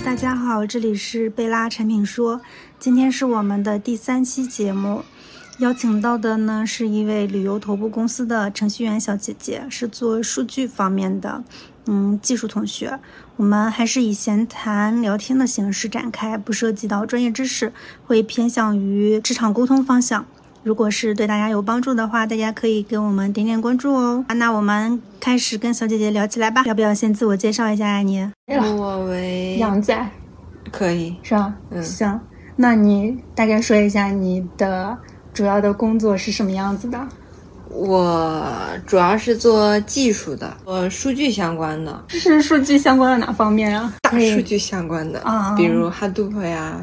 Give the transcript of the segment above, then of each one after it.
大家好，这里是贝拉产品说，今天是我们的第三期节目，邀请到的呢是一位旅游头部公司的程序员小姐姐，是做数据方面的，嗯，技术同学。我们还是以闲谈聊天的形式展开，不涉及到专业知识，会偏向于职场沟通方向。如果是对大家有帮助的话，大家可以给我们点点关注哦。那我们开始跟小姐姐聊起来吧。要不要先自我介绍一下呀？你我为杨仔，可以是吧？嗯行，那你大概说一下你的主要的工作是什么样子的？我主要是做技术的，呃数据相关的，是数据相关的哪方面啊？大数据相关的，啊比如 Hadoop 呀、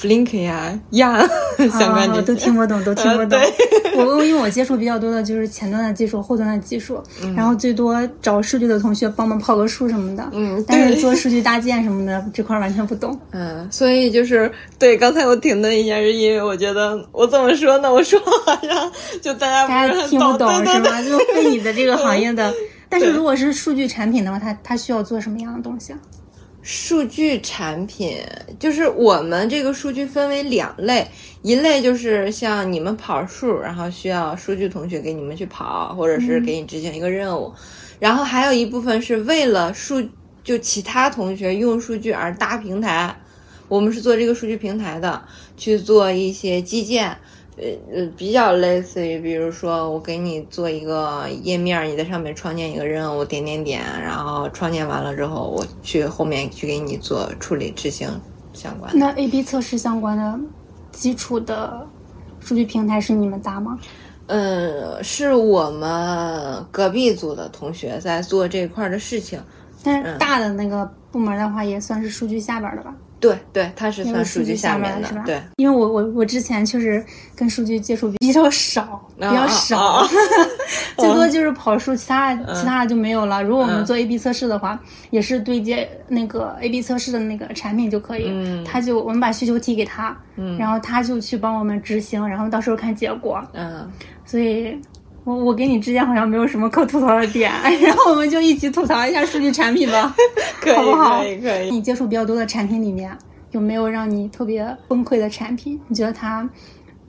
Flink 呀、呀 相关啊。都听不懂，都听不懂。呃我因为我接触比较多的就是前端的技术、后端的技术，然后最多找数据的同学帮忙跑个数什么的。嗯但是做数据搭建什么的这块儿完全不懂。嗯，所以就是对，刚才我停顿一下，是因为我觉得我怎么说呢？我说好像就大家大家听不懂是吗？就被你的这个行业的。但是如果是数据产品的话，它它需要做什么样的东西啊？数据产品就是我们这个数据分为两类，一类就是像你们跑数，然后需要数据同学给你们去跑，或者是给你执行一个任务，然后还有一部分是为了数就其他同学用数据而搭平台，我们是做这个数据平台的，去做一些基建。呃呃，比较类似于，比如说我给你做一个页面，你在上面创建一个任务，点点点，然后创建完了之后，我去后面去给你做处理执行相关的。那 A/B 测试相关的基础的数据平台是你们搭吗？嗯，是我们隔壁组的同学在做这块的事情。但是大的那个部门的话，也算是数据下边的吧？对对，它是那算数据下面的是吧？。对，因为我我我之前确实跟数据接触比较少，比较少，最多就是跑数，其他其他的就没有了。如果我们嗯做 A/B 测试的话，也是对接那个 A/B 测试的那个产品就可以，嗯他就我们把需求提给他，然后他就去帮我们执行，然后到时候看结果。嗯，所以，我我跟你之间好像没有什么可吐槽的点，然后我们就一起吐槽一下数据产品吧，可好不好？可以可以。你接触比较多的产品里面，有没有让你特别崩溃的产品？你觉得它，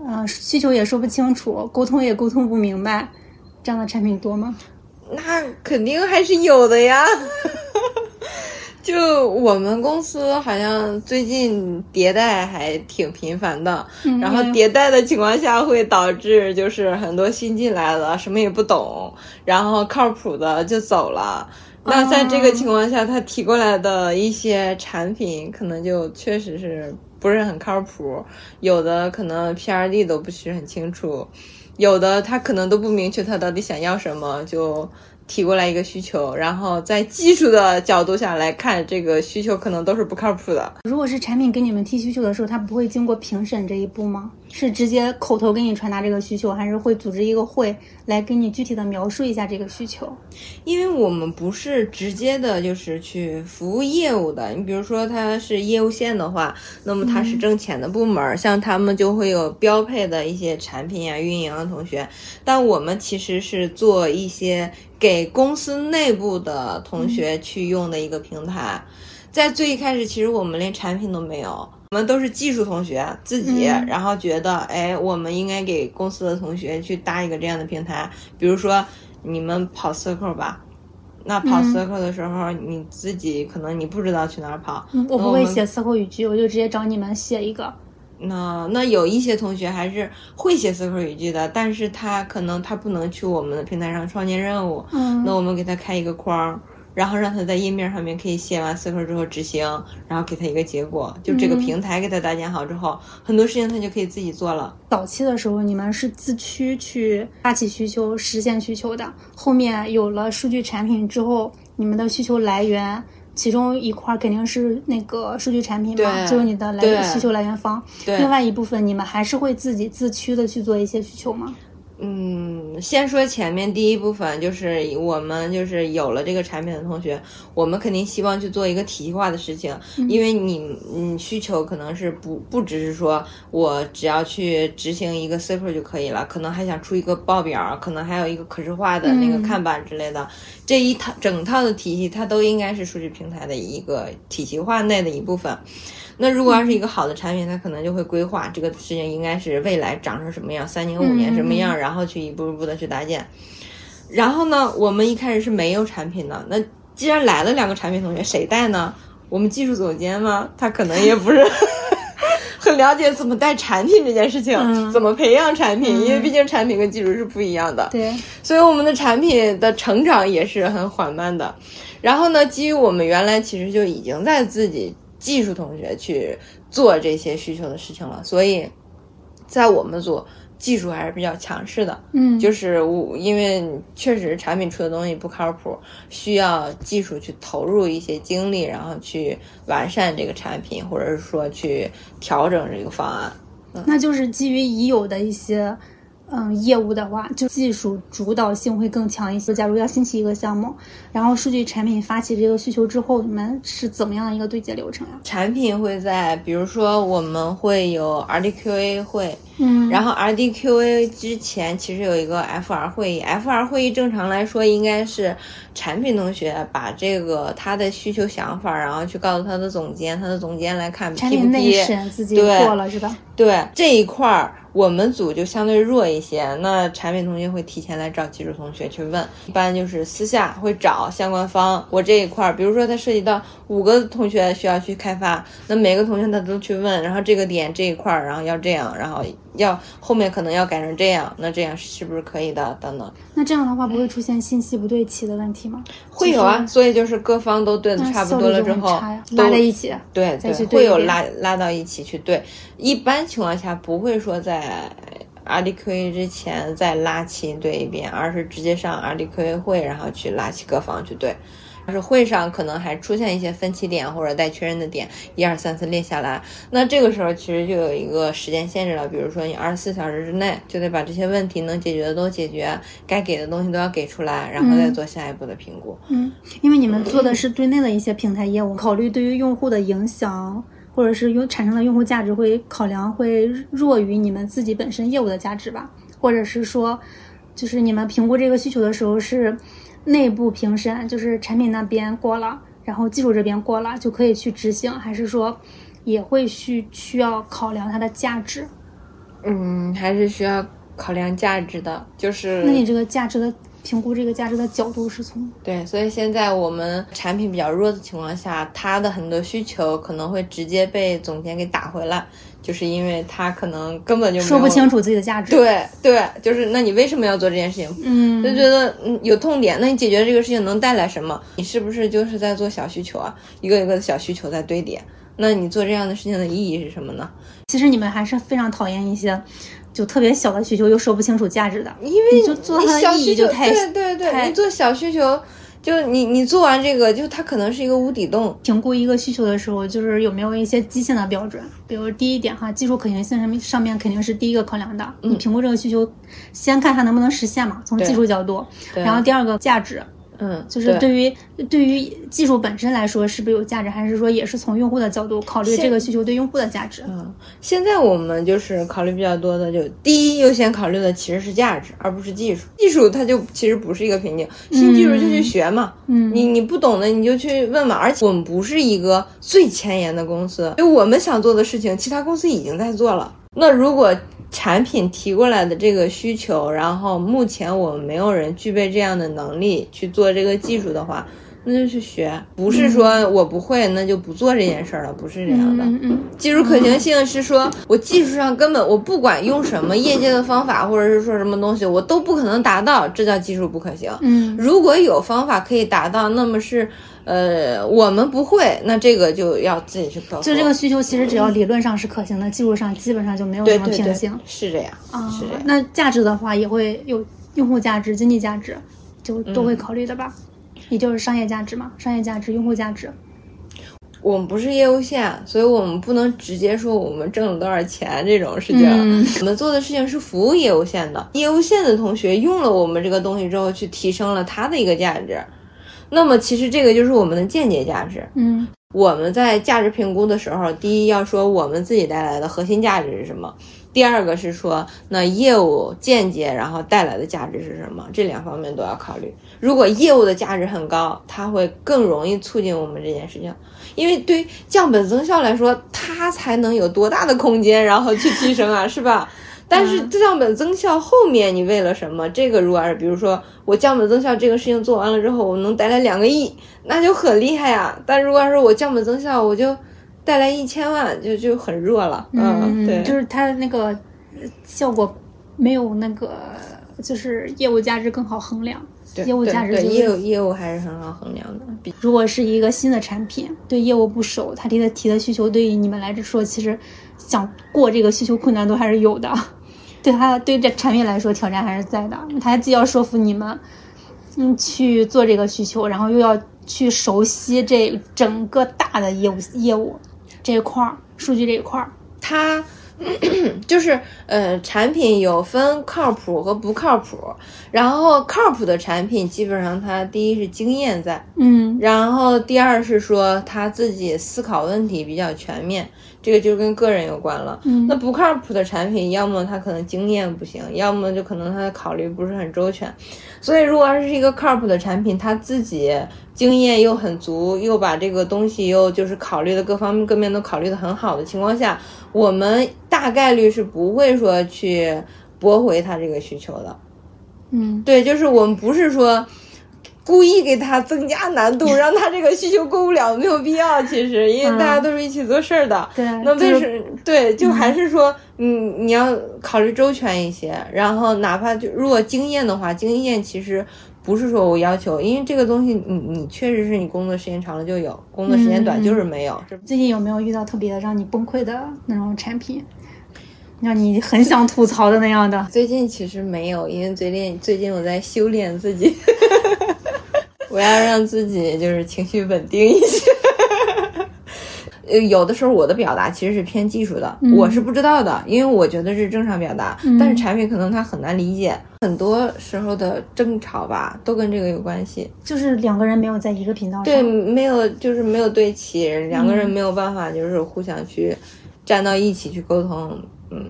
呃，需求也说不清楚，沟通也沟通不明白，这样的产品多吗？那肯定还是有的呀。就我们公司好像最近迭代还挺频繁的，然后嗯迭代的情况下会导致就是很多新进来的什么也不懂，然后靠谱的就走了。那在这个情况下，他提过来的一些产品可能就确实是不是很靠谱，有的可能 PRD 都不是很清楚，有的他可能都不明确他到底想要什么，就提过来一个需求，然后在技术的角度下来看，这个需求可能都是不靠谱的。如果是产品给你们提需求的时候，他不会经过评审这一步吗？是直接口头给你传达这个需求，还是会组织一个会来给你具体的描述一下这个需求？因为我们不是直接的，就是去服务业务的。你比如说，它是业务线的话，那么它是挣钱的部门，像他们就会有标配的一些产品呀、运营的同学。但我们其实是做一些给公司内部的同学去用的一个平台。在最一开始，其实我们连产品都没有。我们都是技术同学自己，嗯。然后觉得，哎，我们应该给公司的同学去搭一个这样的平台，比如说你们跑 Circle 吧，那跑嗯。Circle 的时候，你自己可能你不知道去哪儿跑，我不会写 circle 语句，我就直接找你们写一个。那那有一些同学还是会写 Circle 语句的，但是他可能他不能去我们的平台上创建任务，嗯。那我们给他开一个框。然后让他在页面上面可以写完 Circle 之后执行，然后给他一个结果，就这个嗯平台给他搭建好之后，很多事情他就可以自己做了。早期的时候，你们是自驱去发起需求、实现需求的。后面有了数据产品之后，你们的需求来源，其中一块肯定是那个数据产品嘛，就是你的来对需求来源方。另外一部分，你们还是会自己自驱的去做一些需求吗？嗯，先说前面第一部分，就是我们就是有了这个产品的同学，我们肯定希望去做一个体系化的事情，因为你你需求可能是不不只是说我只要去执行一个 super 就可以了，可能还想出一个报表，可能还有一个可视化的那个看板之类的，这一套整套的体系，它都应该是数据平台的一个体系化内的一部分。那如果要是一个好的产品，它可能就会规划这个事情应该是未来长成什么样，三年五年什么样，然后去一步一步的去搭建。然后呢，我们一开始是没有产品的。那既然来了两个产品同学，谁带呢？我们技术总监吗？他可能也不是 很了解怎么带产品这件事情，怎么培养产品，因为毕竟产品跟技术是不一样的。对，所以我们的产品的成长也是很缓慢的。然后呢，基于我们原来其实就已经在自己。技术同学去做这些需求的事情了，所以在我们组技术还是比较强势的。嗯，就是我因为确实产品出的东西不靠谱，需要技术去投入一些精力，然后去完善这个产品，或者是说去调整这个方案。那就是基于已有的一些。嗯，业务的话，就技术主导性会更强一些。假如要新起一个项目，然后数据产品发起这个需求之后，你们是怎么样的一个对接流程呀？产品会在，比如说我们会有 RDQA 会，嗯，然后 RDQA 之前其实有一个 FR 会议，FR 会议正常来说应该是产品同学把这个他的需求想法，然后去告诉他的总监，他的总监来看产品内审自己过了是吧？对这一块儿。我们组就相对弱一些，那产品同学会提前来找技术同学去问，一般就是私下会找相关方。我这一块儿，比如说它涉及到五个同学需要去开发，那每个同学他都去问，然后这个点这一块儿，然后要这样，然后。要后面可能要改成这样，那这样是不是可以的？等等。那这样的话不会出现信息不对齐的问题吗？会有啊，所以就是各方都对的差不多了之后，拉在一起，对对，会有拉拉到一起去对。一般情况下不会说在 RDQA 之前再拉齐对一遍，而是直接上 RDQA 会，然后去拉齐各方去对。是会上可能还出现一些分歧点或者待确认的点，一二三四列下来。那这个时候其实就有一个时间限制了，比如说你二十四小时之内就得把这些问题能解决的都解决，该给的东西都要给出来，然后再做下一步的评估。嗯，因为你们做的是对内的一些平台业务，考虑对于用户的影响或者是用产生的用户价值会考量会弱于你们自己本身业务的价值吧？或者是说，就是你们评估这个需求的时候是？内部评审就是产品那边过了，然后技术这边过了就可以去执行，还是说也会需需要考量它的价值？嗯，还是需要考量价值的。就是那你这个价值的评估，这个价值的角度是从对，所以现在我们产品比较弱的情况下，他的很多需求可能会直接被总监给打回来。就是因为他可能根本就说不清楚自己的价值。对对，就是那你为什么要做这件事情？嗯，就觉得嗯有痛点，那你解决这个事情能带来什么？你是不是就是在做小需求啊？一个一个的小需求在堆叠，那你做这样的事情的意义是什么呢？其实你们还是非常讨厌一些就特别小的需求又说不清楚价值的，因为就做它的意义就太对对对，你做小需求。就你你做完这个，就它可能是一个无底洞。评估一个需求的时候，就是有没有一些基线的标准？比如第一点哈，技术可行性上面上面肯定是第一个考量的。你评估这个需求，先看它能不能实现嘛，从技术角度。然后第二个价值。嗯，就是对于对于技术本身来说，是不是有价值，还是说也是从用户的角度考虑这个需求对用户的价值？嗯，现在我们就是考虑比较多的，就第一优先考虑的其实是价值，而不是技术。技术它就其实不是一个瓶颈，新技术就去学嘛。嗯，你你不懂的你就去问嘛。而且我们不是一个最前沿的公司，就我们想做的事情，其他公司已经在做了。那如果产品提过来的这个需求，然后目前我们没有人具备这样的能力去做这个技术的话，那就去学，不是说我不会那就不做这件事了，不是这样的。嗯嗯。技术可行性是说我技术上根本我不管用什么业界的方法，或者是说什么东西，我都不可能达到，这叫技术不可行。嗯。如果有方法可以达到，那么是。呃，我们不会，那这个就要自己去克服。就这个需求，其实只要理论上是可行的，技术上基本上就没有什么瓶颈。是这样啊，是这样。那价值的话，也会有用户价值、经济价值，就都会考虑的吧？也就是商业价值嘛，商业价值、用户价值。我们不是业务线，所以我们不能直接说我们挣了多少钱这种事情。嗯我们做的事情是服务业务线的，业务线的同学用了我们这个东西之后，去提升了他的一个价值。那么其实这个就是我们的间接价值。嗯我们在价值评估的时候，第一要说我们自己带来的核心价值是什么，第二个是说那业务间接然后带来的价值是什么，这两方面都要考虑。如果业务的价值很高，它会更容易促进我们这件事情，因为对降本增效来说，它才能有多大的空间，然后去提升啊，是吧？但是降本增效后面你为了什么？这个如果是比如说我降本增效这个事情做完了之后，我能带来两个亿，那就很厉害啊。但如果是我降本增效，我就带来一千万，就就很弱了。嗯，对，就是它那个呃效果没有那个，就是业务价值更好衡量。对业务价值对就是对业务业务还是很好衡量的。比如果是一个新的产品，对业务不熟，他提的提的需求对于你们来说，其实想过这个需求困难度还是有的。对他对这产品来说，挑战还是在的。他既要说服你们，嗯，去做这个需求，然后又要去熟悉这整个大的业务业务这一块儿，数据这一块儿。他 就是呃，产品有分靠谱和不靠谱，然后靠谱的产品基本上它第一是经验在，嗯然后第二是说他自己思考问题比较全面，这个就跟个人有关了。嗯那不靠谱的产品，要么他可能经验不行，要么就可能他的考虑不是很周全。所以，如果要是一个靠谱的产品，他自己经验又很足，又把这个东西又就是考虑的各方面各面都考虑的很好的情况下，我们大概率是不会说去驳回他这个需求的。嗯对，就是我们不是说故意给他增加难度，让他这个需求过不了，没有必要。其实，因为大家都是一起做事儿的。对那为就是什对，就还是说，嗯，你要考虑周全一些，然后哪怕就如果经验的话，经验其实。不是说我要求，因为这个东西你你确实是你工作时间长了就有，工作时间短就是没有。是最近有没有遇到特别让你崩溃的那种产品，让你很想吐槽的那样的？最近其实没有，因为最近最近我在修炼自己，我要让自己就是情绪稳定一些。呃，有的时候我的表达其实是偏技术的，我是不知道的，因为我觉得是正常表达，但是产品可能他很难理解。很多时候的争吵吧，都跟这个有关系。就是两个人没有在一个频道上。对，没有就是没有对齐，两个人没有办法就是互相去站到一起去沟通，嗯。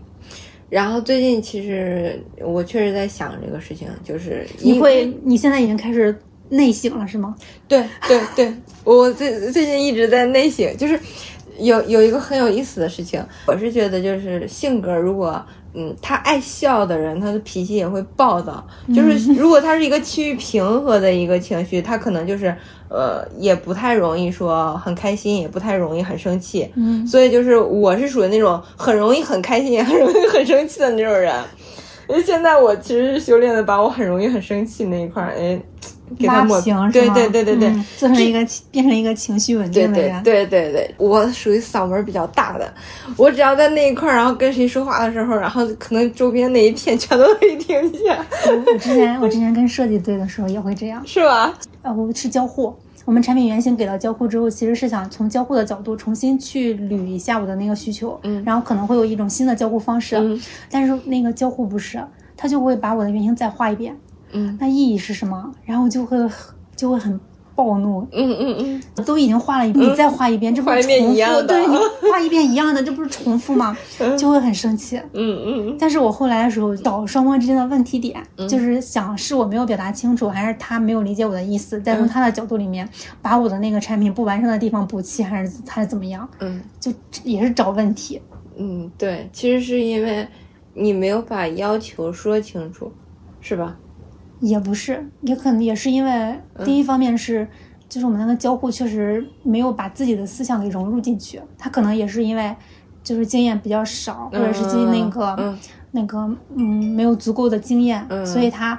然后最近其实我确实在想这个事情，就是你会，你现在已经开始内省了是吗？对对对，我最最近一直在内省，就是有有一个很有意思的事情，我是觉得就是性格如果。嗯，他爱笑的人，他的脾气也会暴躁。就是如果他是一个趋于平和的一个情绪，他可能就是呃，也不太容易说很开心，也不太容易很生气。嗯，所以就是我是属于那种很容易很开心，也很容易很生气的那种人。因为现在我其实是修炼的，把我很容易很生气那一块儿，哎，给他抹平，对对对对对，嗯、做成一个变成一个情绪稳定的人。对对对对，我属于嗓门比较大的，我只要在那一块儿，然后跟谁说话的时候，然后可能周边那一片全都可以听见。我之前我之前跟设计队的时候也会这样，是吧？啊，我是交互。我们产品原型给到交互之后，其实是想从交互的角度重新去捋一下我的那个需求，嗯，然后可能会有一种新的交互方式，嗯，但是那个交互不是，他就会把我的原型再画一遍，嗯，那意义是什么？然后就会就会很暴怒，嗯嗯嗯，都已经画了一遍，你再画一遍，这不是重复？对，你画一遍一样的，这不是重复吗？就会很生气，嗯嗯。但是我后来的时候找双方之间的问题点，就是想是我没有表达清楚，还是他没有理解我的意思，再从他的角度里面把我的那个产品不完善的地方补齐，还是还是怎么样？嗯，就也是找问题。嗯，对，其实是因为你没有把要求说清楚，是吧？也不是，也可能也是因为第一方面是，就是我们那个交互确实没有把自己的思想给融入进去，他可能也是因为就是经验比较少，或者是经那个、嗯、那个嗯没有足够的经验，嗯、所以他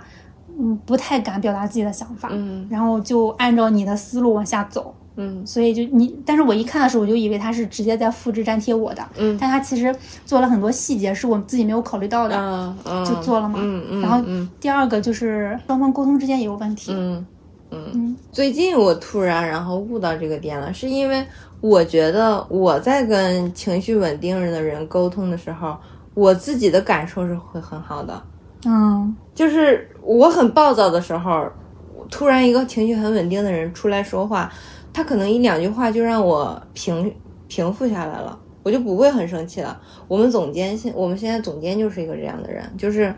嗯不太敢表达自己的想法，嗯，然后就按照你的思路往下走。嗯，所以就你，但是我一看的时候，我就以为他是直接在复制粘贴我的，嗯，但他其实做了很多细节是我自己没有考虑到的，啊啊、就做了嘛，嗯嗯，然后第二个就是双方沟通之间也有问题，嗯。嗯，最近我突然然后悟到这个点了，是因为我觉得我在跟情绪稳定的人沟通的时候，我自己的感受是会很好的。嗯，就是我很暴躁的时候，突然一个情绪很稳定的人出来说话，他可能一两句话就让我平平复下来了，我就不会很生气了。我们总监现我们现在总监就是一个这样的人，就是。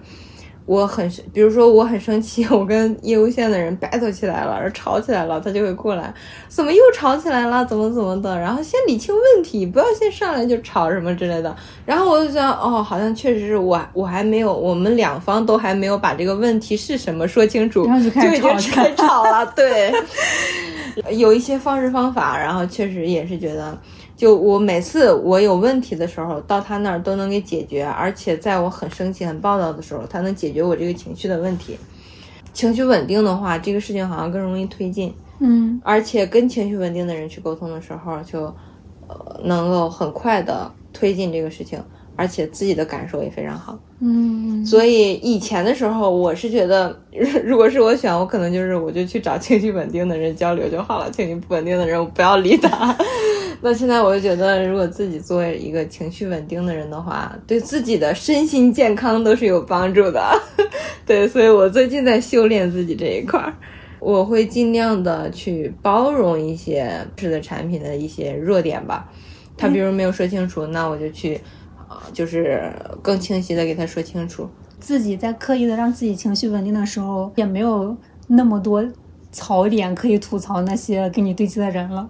我很，比如说我很生气，我跟业务线的人 battle 起来了，吵起来了，他就会过来，怎么又吵起来了？怎么怎么的？然后先理清问题，不要先上来就吵什么之类的。然后我就想，哦，好像确实是我，我还没有，我们两方都还没有把这个问题是什么说清楚，就开始吵，开始吵了。对，有一些方式方法，然后确实也是觉得。就我每次我有问题的时候，到他那儿都能给解决，而且在我很生气、很暴躁的时候，他能解决我这个情绪的问题。情绪稳定的话，这个事情好像更容易推进。嗯，而且跟情绪稳定的人去沟通的时候，就呃能够很快的推进这个事情，而且自己的感受也非常好。嗯，所以以前的时候，我是觉得，如果是我选，我可能就是我就去找情绪稳定的人交流就好了，情绪不稳定的人我不要理他。那现在我就觉得，如果自己作为一个情绪稳定的人的话，对自己的身心健康都是有帮助的。对，所以我最近在修炼自己这一块儿，我会尽量的去包容一些是的产品的一些弱点吧。他比如没有说清楚，那我就去，呃，就是更清晰的给他说清楚。自己在刻意的让自己情绪稳定的时候，也没有那么多槽点可以吐槽那些跟你对接的人了，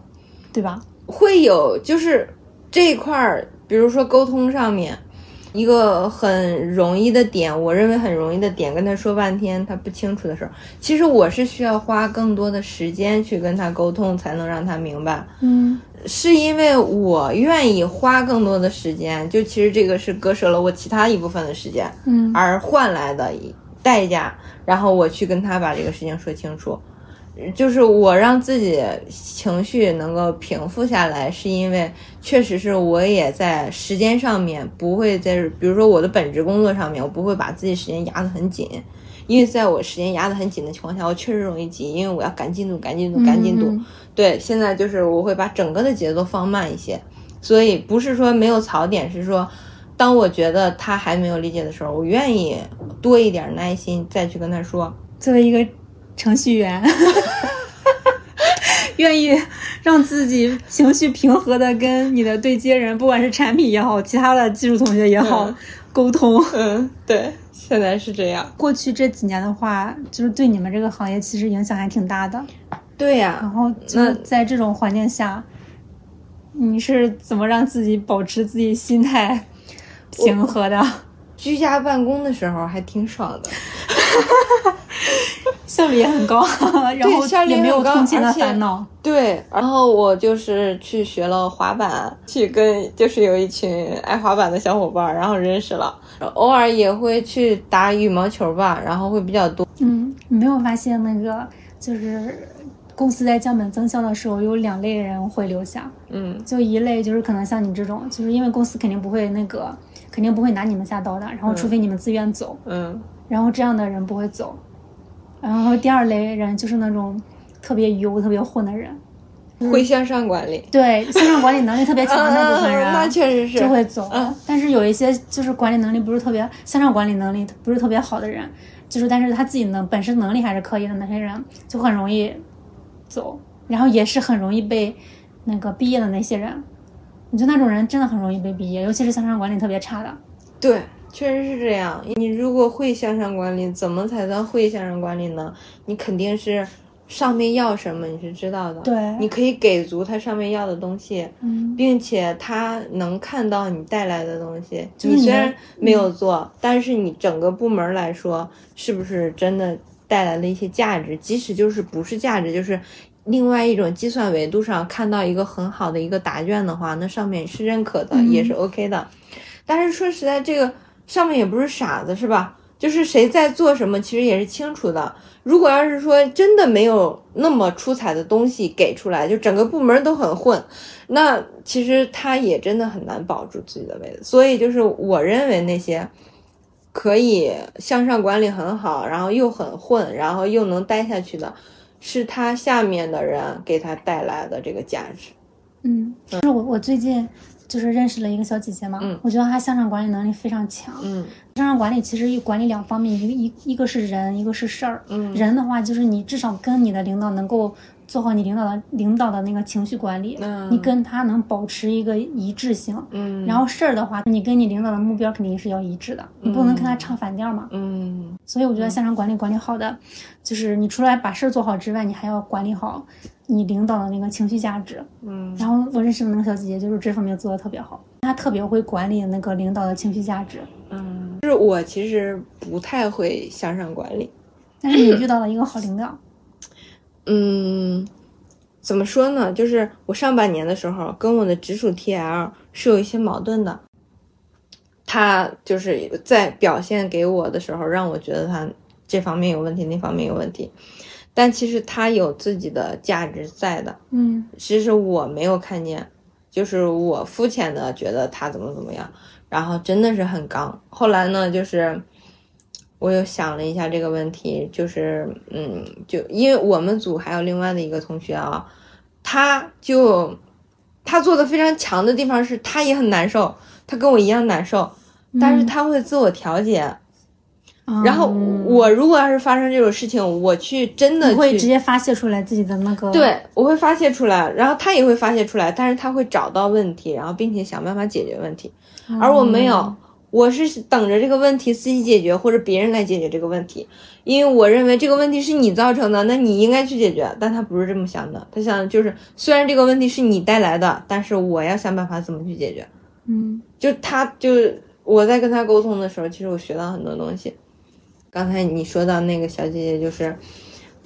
对吧？会有，就是这一块儿，比如说沟通上面，一个很容易的点，我认为很容易的点，跟他说半天他不清楚的时候，其实我是需要花更多的时间去跟他沟通，才能让他明白。嗯，是因为我愿意花更多的时间，就其实这个是割舍了我其他一部分的时间，嗯，而换来的代价，然后我去跟他把这个事情说清楚。就是我让自己情绪能够平复下来，是因为确实是我也在时间上面不会在，比如说我的本职工作上面，我不会把自己时间压得很紧，因为在我时间压得很紧的情况下，我确实容易急，因为我要赶进度、赶进度、赶进度。对，现在就是我会把整个的节奏放慢一些，所以不是说没有槽点，是说当我觉得他还没有理解的时候，我愿意多一点耐心再去跟他说。作为一个。程序员 愿意让自己情绪平和的跟你的对接人，不管是产品也好，其他的技术同学也好，沟通。嗯，对，现在是这样。过去这几年的话，就是对你们这个行业其实影响还挺大的。对呀。然后，那在这种环境下，你是怎么让自己保持自己心态平和的？居家办公的时候还挺爽的。效率也很高，然后也没有通勤的烦恼。对，然后我就是去学了滑板，去跟就是有一群爱滑板的小伙伴，然后认识了。偶尔也会去打羽毛球吧，然后会比较多。嗯，你没有发现那个就是公司在降本增效的时候，有两类人会留下。嗯，就一类就是可能像你这种，就是因为公司肯定不会那个，肯定不会拿你们下刀的。然后除非你们自愿走。嗯，然后这样的人不会走。然后第二类人就是那种特别油、特别混的人，会向上管理。对，向上管理能力特别强的那部分人，那确实是就会走。但是有一些就是管理能力不是特别，向上管理能力不是特别好的人，就是但是他自己能本身能力还是可以的那些人，就很容易走。然后也是很容易被那个毕业的那些人，你就那种人真的很容易被毕业，尤其是向上管理特别差的。对。确实是这样。你如果会向上管理，怎么才算会向上管理呢？你肯定是上面要什么你是知道的，对，你可以给足他上面要的东西，嗯，并且他能看到你带来的东西。你虽然没有做，但是你整个部门来说，是不是真的带来了一些价值？即使就是不是价值，就是另外一种计算维度上看到一个很好的一个答卷的话，那上面是认可的，也是 OK 的。但是说实在，这个。上面也不是傻子，是吧？就是谁在做什么，其实也是清楚的。如果要是说真的没有那么出彩的东西给出来，就整个部门都很混，那其实他也真的很难保住自己的位子。所以，就是我认为那些可以向上管理很好，然后又很混，然后又能待下去的，是他下面的人给他带来的这个价值。嗯，就是我我最近就是认识了一个小姐姐嘛，嗯我觉得她向上管理能力非常强。嗯向上管理其实一管理两方面，一个一一个是人，一个是事儿。嗯人的话，就是你至少跟你的领导能够做好你领导的领导的那个情绪管理，嗯你跟他能保持一个一致性。嗯，然后事儿的话，你跟你领导的目标肯定是要一致的，你不能跟他唱反调嘛。嗯所以我觉得向上管理管理好的，就是你除了把事儿做好之外，你还要管理好你领导的那个情绪价值。嗯然后我认识的那个小姐姐就是这方面做的特别好，她特别会管理那个领导的情绪价值。嗯，就是我其实不太会向上管理。但是你遇到了一个好领导，嗯，怎么说呢？就是我上半年的时候跟我的直属 TL 是有一些矛盾的。他就是在表现给我的时候，让我觉得他这方面有问题，那方面有问题。但其实他有自己的价值在的，嗯其实我没有看见，就是我肤浅的觉得他怎么怎么样，然后真的是很刚。后来呢，就是我又想了一下这个问题，就是嗯，就因为我们组还有另外的一个同学啊，他就他做的非常强的地方是他也很难受，他跟我一样难受，但是他会自我调节。然后我如果要是发生这种事情，我去真的你会直接发泄出来自己的那个对，我会发泄出来，然后他也会发泄出来，但是他会找到问题，然后并且想办法解决问题，而我没有，我是等着这个问题自己解决，或者别人来解决这个问题，因为我认为这个问题是你造成的，那你应该去解决，但他不是这么想的，他想的就是虽然这个问题是你带来的，但是我要想办法怎么去解决，嗯。就他就我在跟他沟通的时候，其实我学到很多东西。刚才你说到那个小姐姐，就是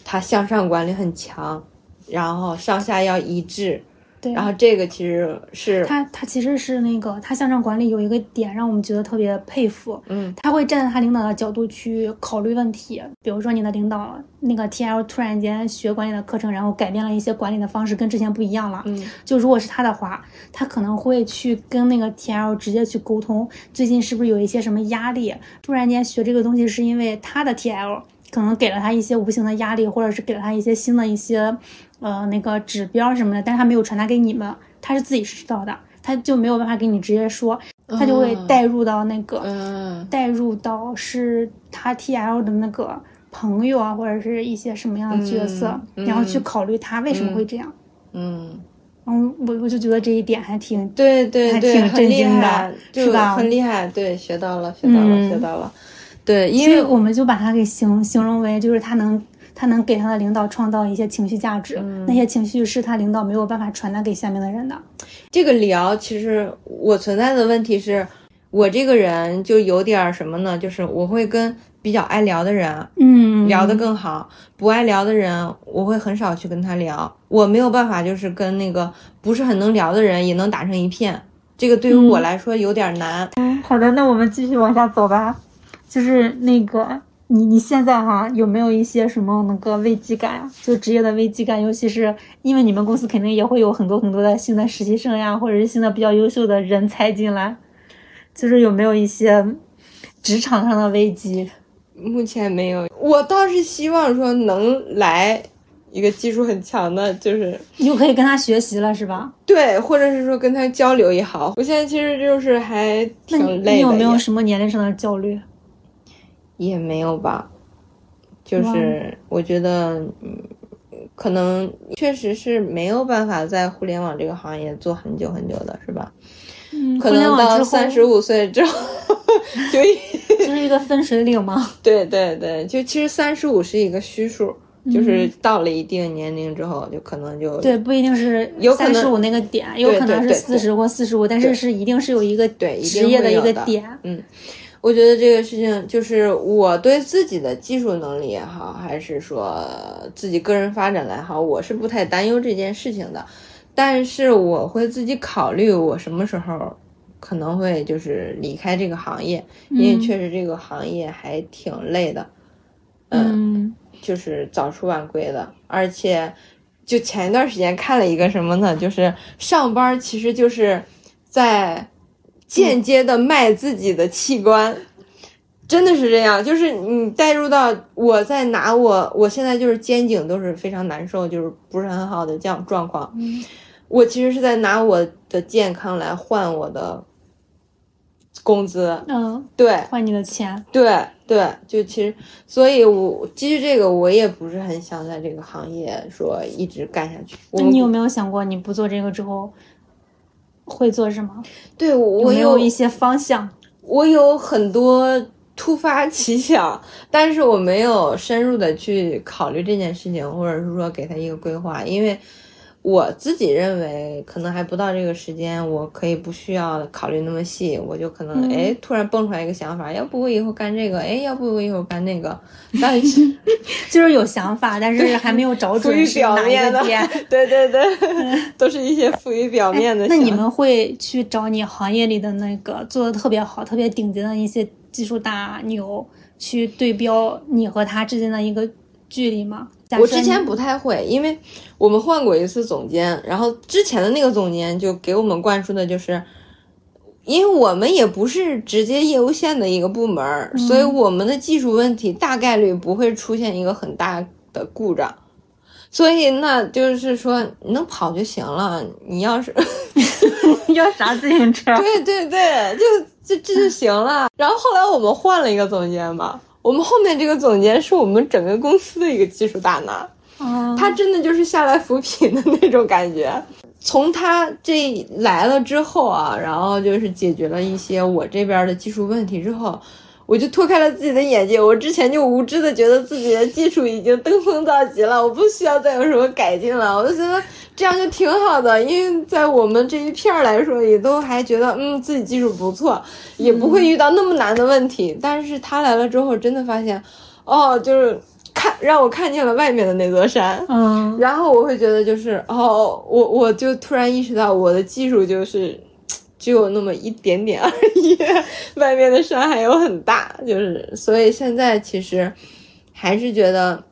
她向上管理很强，然后上下要一致，对，然后这个其实是他他其实是那个他向上管理有一个点让我们觉得特别佩服，嗯他会站在他领导的角度去考虑问题。比如说你的领导那个 TL 突然间学管理的课程，然后改变了一些管理的方式，跟之前不一样了。嗯就如果是他的话，他可能会去跟那个 TL 直接去沟通，最近是不是有一些什么压力？突然间学这个东西是因为他的 TL 可能给了他一些无形的压力，或者是给了他一些新的一些呃那个指标什么的，但是他没有传达给你们，他是自己知道的，他就没有办法给你直接说，他就会带入到那个。嗯。带入到是他 TL 的那个朋友啊，或者是一些什么样的角色，嗯然后去考虑他为什么会这样。嗯，嗯我我就觉得这一点还挺对对对，还挺震惊的害，是吧？很厉害，对，学到了，学到了，嗯。学到了，对，因为我们就把它给形形容为，就是他能他能给他的领导创造一些情绪价值，嗯那些情绪是他领导没有办法传达给下面的人的。这个聊，其实我存在的问题是，我这个人就有点儿什么呢？就是我会跟比较爱聊的人嗯，聊得更好，不爱聊的人，我会很少去跟他聊。我没有办法，就是跟那个不是很能聊的人也能打成一片，这个对于我来说有点难。嗯好的，那我们继续往下走吧。就是那个你你现在哈有没有一些什么那个危机感呀？就职业的危机感，尤其是因为你们公司肯定也会有很多很多的新的实习生呀，或者是新的比较优秀的人才进来，就是有没有一些职场上的危机？目前没有，我倒是希望说能来一个技术很强的，就是你就可以跟他学习了，是吧？对，或者是说跟他交流也好。我现在其实就是还挺累的，你有没有什么年龄上的焦虑？也没有吧，就是我觉得，嗯，可能确实是没有办法在互联网这个行业做很久很久的，是吧？嗯，可能到网三十五岁之后，就一就是一个分水岭吗。对对对，就其实三十五是一个虚数，就是到了一定年龄之后，就可能就嗯对，不一定是有可能三十五那个点，有可能是四十或四十五，但是是一定是有一个对职业的一个点。嗯，我觉得这个事情就是我对自己的技术能力也好，还是说自己个人发展来好，我是不太担忧这件事情的。但是我会自己考虑我什么时候可能会就是离开这个行业，因为确实这个行业还挺累的，嗯就是早出晚归的，而且就前一段时间看了一个什么呢？就是上班其实就是在间接的卖自己的器官。真的是这样，就是你带入到我在拿我，我现在就是肩颈都是非常难受，就是不是很好的这样状况。嗯我其实是在拿我的健康来换我的工资，嗯，对换你的钱，对对，就其实，所以我基于这个，我也不是很想在这个行业说一直干下去。那你有没有想过，你不做这个之后会做什么？对我有一些方向？我有很多突发 奇想，但是我没有深入的去考虑这件事情，或者是说给他一个规划，因为我自己认为可能还不到这个时间，我可以不需要考虑那么细，我就可能嗯哎突然蹦出来一个想法，要不我以后干这个，哎，要不我以后干那个，但是 就是有想法，但是还没有找准表面的个点。，对对对，都是一些浮于表面的想。那你们会去找你行业里的那个做的特别好、特别顶级的一些技术大牛去对标你和他之间的一个距离吗？我之前不太会，因为我们换过一次总监，然后之前的那个总监就给我们灌输的就是，因为我们也不是直接业务线的一个部门儿，所以我们的技术问题大概率不会出现一个很大的故障。所以那就是说，你能跑就行了。你要是 要啥自行车？对对对，就就这就行了。然后后来我们换了一个总监嘛，我们后面这个总监是我们整个公司的一个技术大拿。啊，他真的就是下来扶贫的那种感觉。从他这来了之后啊，然后就是解决了一些我这边的技术问题之后，我就脱开了自己的眼界。我之前就无知的觉得自己的技术已经登峰造极了，我不需要再有什么改进了。我就觉得这样就挺好的，因为在我们这一片儿来说，也都还觉得嗯自己技术不错，也不会遇到那么难的问题。但是他来了之后，真的发现，哦，就是看让我看见了外面的那座山。嗯，然后我会觉得就是哦，我我就突然意识到我的技术就是只有那么一点点而已，外面的山还有很大，就是所以现在其实还是觉得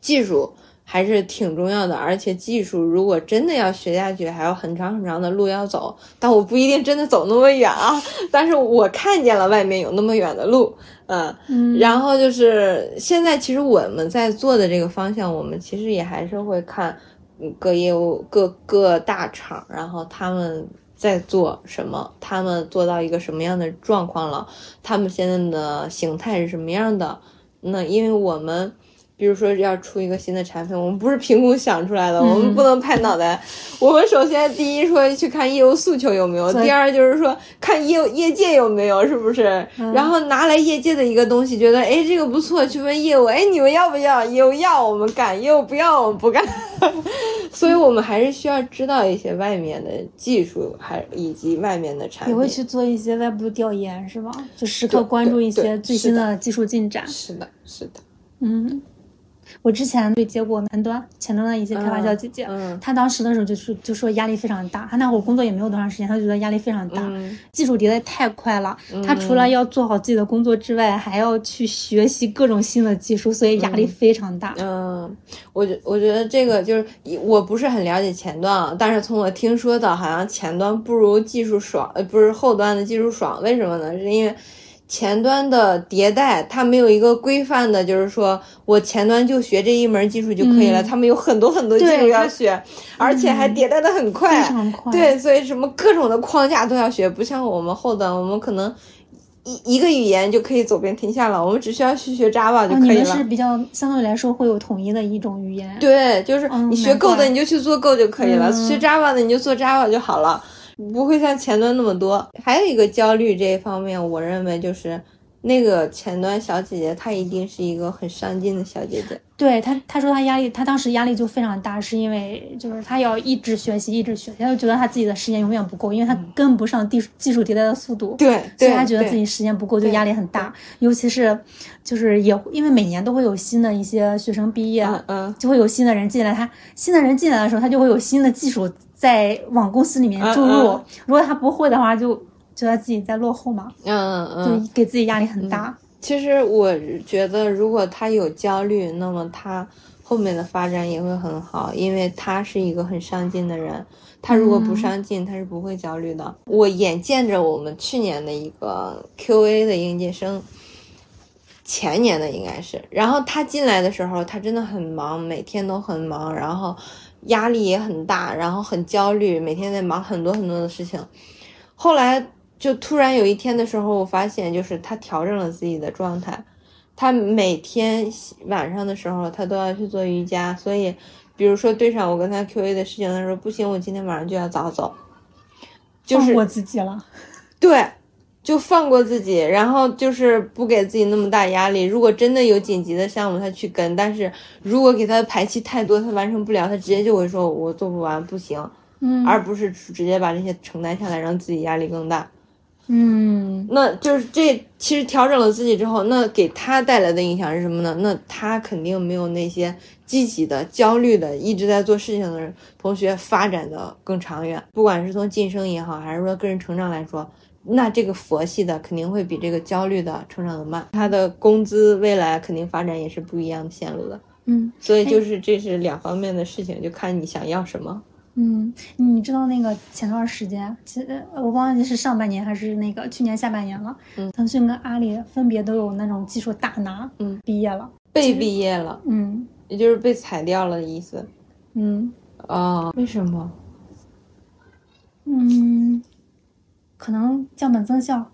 技术还是挺重要的，而且技术如果真的要学下去，还有很长很长的路要走，但我不一定真的走那么远啊，但是我看见了外面有那么远的路，嗯。嗯然后就是现在，其实我们在做的这个方向，我们其实也还是会看嗯各业务各各大厂，然后他们在做什么，他们做到一个什么样的状况了，他们现在的形态是什么样的。那因为我们。比如说要出一个新的产品，我们不是凭空想出来的，我们不能拍脑袋。我们首先第一说去看业务诉求有没有，第二就是说看业业界有没有，是不是？然后拿来业界的一个东西，觉得哎这个不错，去问业务，哎你们要不要？业务要我们干，业务不要我们不干。所以我们还是需要知道一些外面的技术，还以及外面的产品。你会去做一些外部调研，是吧？就时刻关注一些最新的的技术进展。是的，是的，嗯，我之前对接过前端前端的一些开发小姐姐，嗯她当时的时候就是就说压力非常大，她那会儿工作也没有多长时间，她就觉得压力非常大，嗯技术迭代太快了，她除了要做好自己的工作之外，还要去学习各种新的技术，所以压力非常大。嗯，我觉我觉得这个就是我不是很了解前端啊，但是从我听说的，好像前端不如技术爽，呃，不是后端的技术爽，为什么呢？是因为前端的迭代它没有一个规范的，就是说我前端就学这一门技术就可以了，嗯他们有很多很多技术要学，而且还迭代的很快，非常快对，所以什么各种的框架都要学，不像我们后端，我们可能。一一个语言就可以走遍天下了，我们只需要去学 Java 就可以了。们是比较相对来说会有统一的一种语言。对，就是嗯你学难 Go 的你就去做 Go 就可以了，嗯学 Java 的你就做 Java 就好了，不会像前端那么多。还有一个焦虑这一方面，我认为就是那个前端小姐姐，她一定是一个很上进的小姐姐。对她，她说她压力，她当时压力就非常大，是因为就是她要一直学习，一直学习，她就觉得她自己的时间永远不够，因为她跟不上技术技术迭代的速度。对所，以她觉得自己时间不够，就压力很大。尤其是，就是也因为每年都会有新的一些学生毕业，嗯嗯就会有新的人进来。他新的人进来的时候，他就会有新的技术在往公司里面注入。嗯嗯如果他不会的话，就觉得自己在落后嘛，嗯嗯，就给自己压力很大。其实我觉得，如果他有焦虑，那么他后面的发展也会很好，因为他是一个很上进的人。他如果不上进，他是不会焦虑的。我眼见着我们去年的一个 QA 的应届生，前年的应该是。然后他进来的时候，他真的很忙，每天都很忙，然后压力也很大，然后很焦虑，每天在忙很多很多的事情。后来就突然有一天的时候，我发现就是他调整了自己的状态，他每天晚上的时候他都要去做瑜伽，所以比如说对上我跟他 Q A 的事情，他说不行，我今天晚上就要早走，就是我自己了。对，就放过自己，然后就是不给自己那么大压力。如果真的有紧急的项目，他去跟；但是如果给他排期太多，他完成不了，他直接就会说我做不完，不行。嗯，而不是直接把这些承担下来，让自己压力更大。嗯，那就是这其实调整了自己之后，那给他带来的影响是什么呢？那他肯定没有那些积极的、焦虑的、一直在做事情的同学发展的更长远。不管是从晋升也好，还是说个人成长来说，那这个佛系的肯定会比这个焦虑的成长的慢。他的工资未来肯定发展也是不一样的线路的。嗯，所以就是这是两方面的事情，就看你想要什么。嗯，你知道那个前段时间，其实我忘记是上半年还是那个去年下半年了。嗯，腾讯跟阿里分别都有那种技术大拿，嗯，毕业了，被毕业了，嗯，也就是被裁掉了的意思。嗯，啊，为什么？嗯，可能降本增效，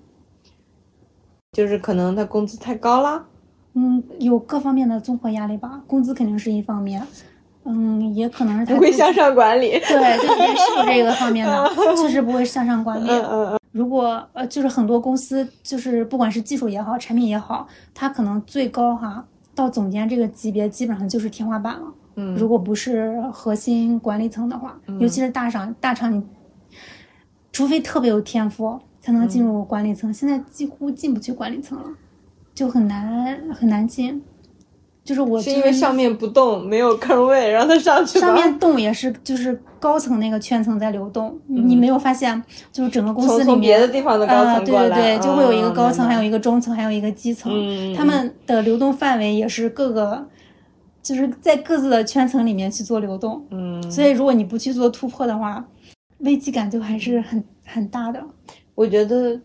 就是可能他工资太高了。嗯，有各方面的综合压力吧，工资肯定是一方面。嗯，也可能是他不会向上管理，对，是有这个方面的，确实不会向上管理。嗯嗯嗯。如果呃，就是很多公司，就是不管是技术也好，产品也好，它可能最高哈到总监这个级别，基本上就是天花板了。嗯。如果不是核心管理层的话，尤其是大厂，大厂你，除非特别有天赋，才能进入管理层。现在几乎进不去管理层了，就很难很难进。就是我是因为上面不动，没有坑位，让他上去。上面动也是，就是高层那个圈层在流动。你没有发现，就是整个公司里面从别的地方的高层过来，对对对，就会有一个高层，还有一个中层，还有一个基层。他们的流动范围也是各个，就是在各自的圈层里面去做流动。嗯，所以如果你不去做突破的话，危机感就还是很很大的。我觉得，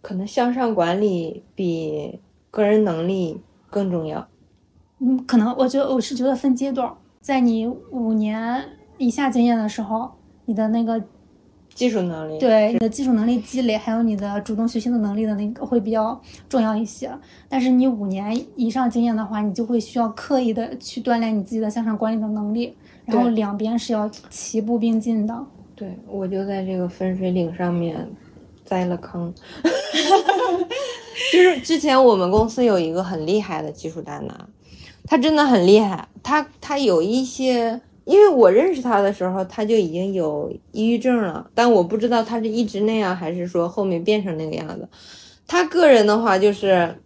可能向上管理比个人能力更重要。嗯，可能我觉得我是觉得分阶段，在你五年以下经验的时候，你的那个技术能力，对你的技术能力积累，还有你的主动学习的能力的那个会比较重要一些。但是你五年以上经验的话，你就会需要刻意的去锻炼你自己的向上管理的能力，然后两边是要齐步并进的。对，我就在这个分水岭上面栽了坑。就是之前我们公司有一个很厉害的技术大拿。他真的很厉害，他他有一些，因为我认识他的时候，他就已经有抑郁症了，但我不知道他是一直那样，还是说后面变成那个样子。他个人的话就是，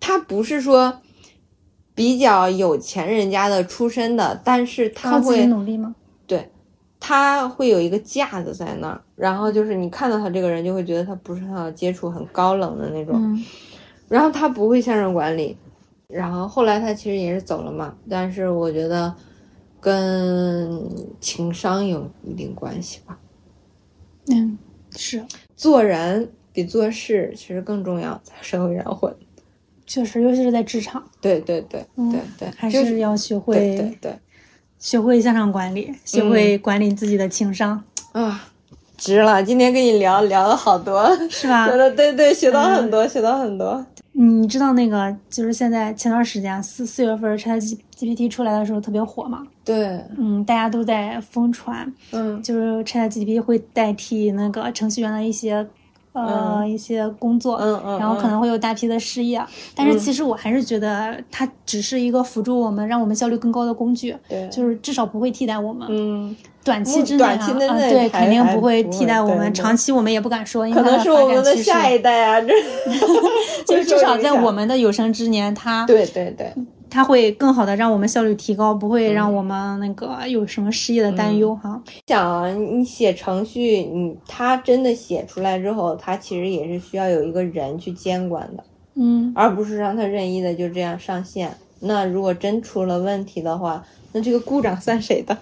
他不是说比较有钱人家的出身的，但是他会努力吗？对，他会有一个架子在那儿，然后就是你看到他这个人，就会觉得他不是很好接触，很高冷的那种，然后他不会向上管理。然后后来他其实也是走了嘛，但是我觉得跟情商有一定关系吧。嗯，是做人比做事其实更重要，在社会上混。确实，尤其是在职场。对对对对对，还是要学会对对，学会向上管理，学会管理自己的情商啊，值了！今天跟你聊聊了好多，是吧？对对对，学到很多，学到很多。你知道那个就是现在前段时间四四月份 Chat GPT 出来的时候特别火嘛？对，嗯，大家都在疯传，嗯，就是 Chat GPT 会代替那个程序员的一些呃一些工作，嗯嗯，然后可能会有大批的失业，但是其实我还是觉得它只是一个辅助我们让我们效率更高的工具，对，就是至少不会替代我们，嗯。短期之内啊，对，肯定不会替代我们。长期我们也不敢说，因为可能是我们的下一代啊，这 就至少在我们的有生之年，它对对对，它会更好的让我们效率提高，不会让我们那个有什么失业的担忧哈。想你写程序，你它真的写出来之后，它其实也是需要有一个人去监管的，嗯，而不是让它任意的就这样上线。那如果真出了问题的话，那这个故障算谁的？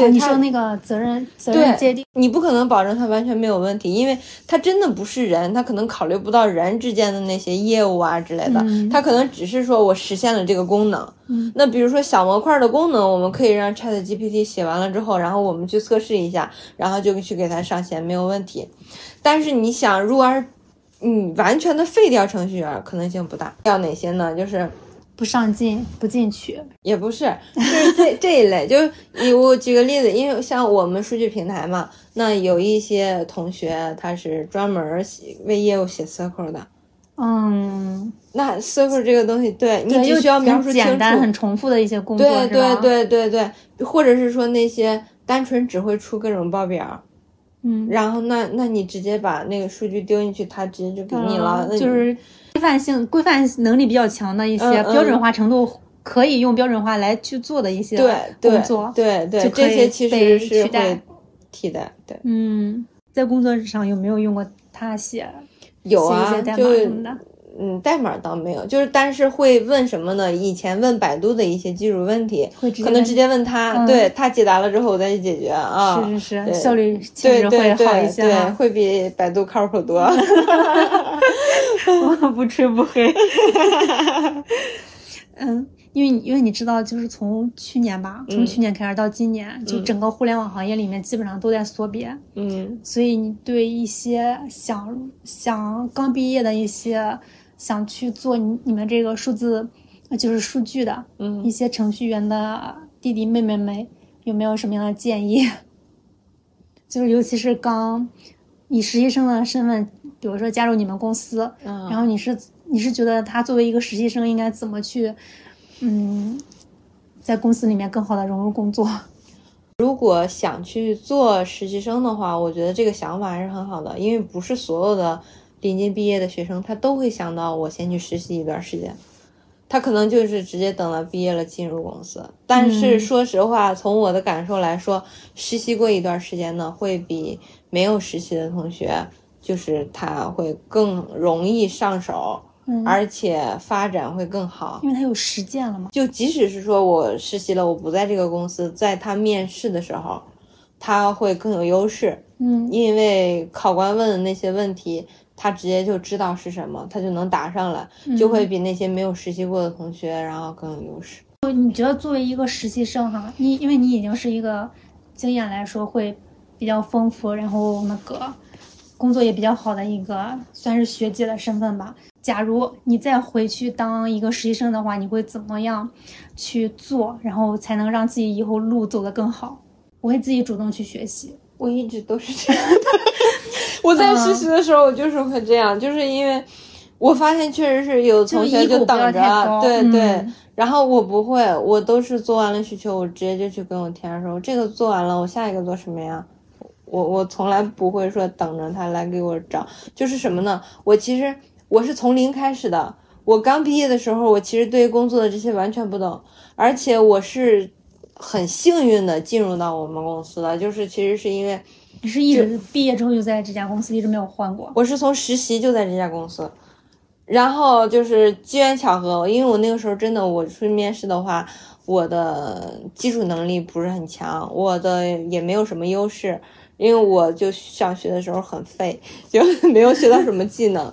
对他你说那个责任责任界定，你不可能保证他完全没有问题，因为他真的不是人，他可能考虑不到人之间的那些业务啊之类的，嗯他可能只是说我实现了这个功能。嗯那比如说小模块的功能，我们可以让 Chat GPT 写完了之后，然后我们去测试一下，然后就去给它上线，没有问题。但是你想，如果要是你完全的废掉程序员，可能性不大。要哪些呢？就是不上进不进取，也不是，就是这这一类，就是以我举个例子，因为像我们数据平台嘛，那有一些同学他是专门写为业务写 circle 的，嗯，那 circle 这个东西，对你对，只需要描述清楚，简单很重复的一些工作，对对，对对对，或者是说那些单纯只会出各种报表，嗯，然后那那你直接把那个数据丢进去，它直接就给你了，就是规范性、规范能力比较强的一些标准化程度可以用标准化来去做的一些工作，对对，就这些其被实是会替代，对。嗯，在工作上有没有用过它写写一有啊些，代码就什么的？嗯，代码倒没有，就是但是会问什么呢？以前问百度的一些技术问题，会可能直接问他，嗯对他解答了之后我再去解决啊。是是是，对效率确对实会好一些对，哈。会比百度靠谱多。我不吹不黑。嗯，因为因为你知道，就是从去年吧，从嗯去年开始到今年，就整个互联网行业里面基本上都在缩编，嗯所以你对一些想想刚毕业的一些想去做你你们这个数字呃就是数据的嗯一嗯，些程序员的弟弟妹妹们，有没有什么样的建议？就是尤其是刚以实习生的身份，比如说加入你们公司，嗯然后你是你是觉得他作为一个实习生应该怎么去，嗯，在公司里面更好的融入工作？如果想去做实习生的话，我觉得这个想法还是很好的，因为不是所有的临近毕业的学生他都会想到我先去实习一段时间，他可能就是直接等到毕业了进入公司。但是嗯说实话，从我的感受来说，实习过一段时间呢，会比没有实习的同学，就是他会更容易上手，嗯，而且发展会更好。因为他有实践了嘛。就即使是说我实习了，我不在这个公司，在他面试的时候，他会更有优势，嗯因为考官问的那些问题，他直接就知道是什么，他就能答上来，就会比那些没有实习过的同学，然后更有优势。你觉得作为一个实习生哈，你因为你已经是一个经验来说会比较丰富，然后那个工作也比较好的一个算是学姐的身份吧。假如你再回去当一个实习生的话，你会怎么样去做，然后才能让自己以后路走得更好？我会自己主动去学习。我一直都是这样的。我在实习的时候，我就是会这样，就是因为我发现确实是有同学就等着，对对。嗯然后我不会，我都是做完了需求，我直接就去跟我 TR 说，这个做完了，我下一个做什么呀？我我从来不会说等着他来给我找，就是什么呢？我其实我是从零开始的。我刚毕业的时候，我其实对于工作的这些完全不懂，而且我是很幸运的进入到我们公司的，就是其实是因为你是一直毕业之后就在这家公司一直没有换过？我是从实习就在这家公司，然后就是机缘巧合，因为我那个时候真的我出去面试的话，我的基础能力不是很强，我的也没有什么优势，因为我就上学的时候很废，就 没有学到什么技能。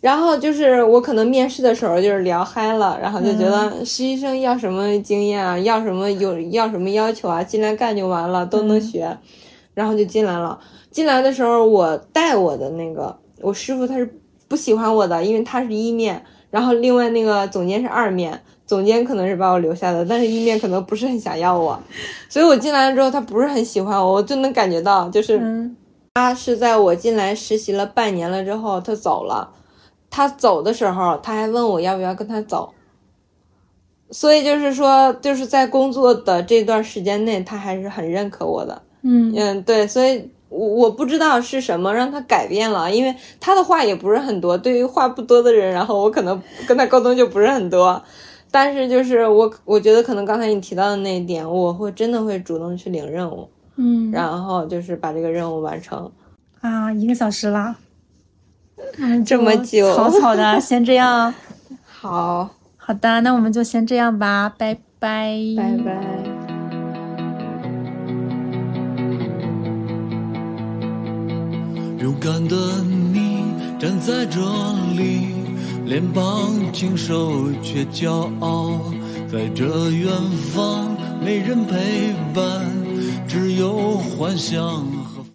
然后就是我可能面试的时候就是聊嗨了，然后就觉得实习生要什么经验啊，要什么有 要什么要求啊，进来干就完了，都能学，然后就进来了。进来的时候，我带我的那个我师傅他是不喜欢我的，因为他是一面，然后另外那个总监是二面，总监可能是把我留下的，但是一面可能不是很想要我，所以我进来了之后，他不是很喜欢我，我就能感觉到，就是嗯。他是在我进来实习了半年了之后，他走了。他走的时候，他还问我要不要跟他走。所以就是说，就是在工作的这段时间内，他还是很认可我的。嗯嗯，对，所以我我不知道是什么让他改变了，因为他的话也不是很多，对于话不多的人，然后我可能跟他沟通就不是很多。但是就是我，我觉得可能刚才你提到的那一点，我会真的会主动去领任务，嗯然后就是把这个任务完成。啊，一个小时了，嗯，这么久，草草的，先这样。好，好的，那我们就先这样吧，拜拜，拜拜。勇敢的你站在这里，脸庞清瘦却骄傲，在这远方没人陪伴，只有幻想。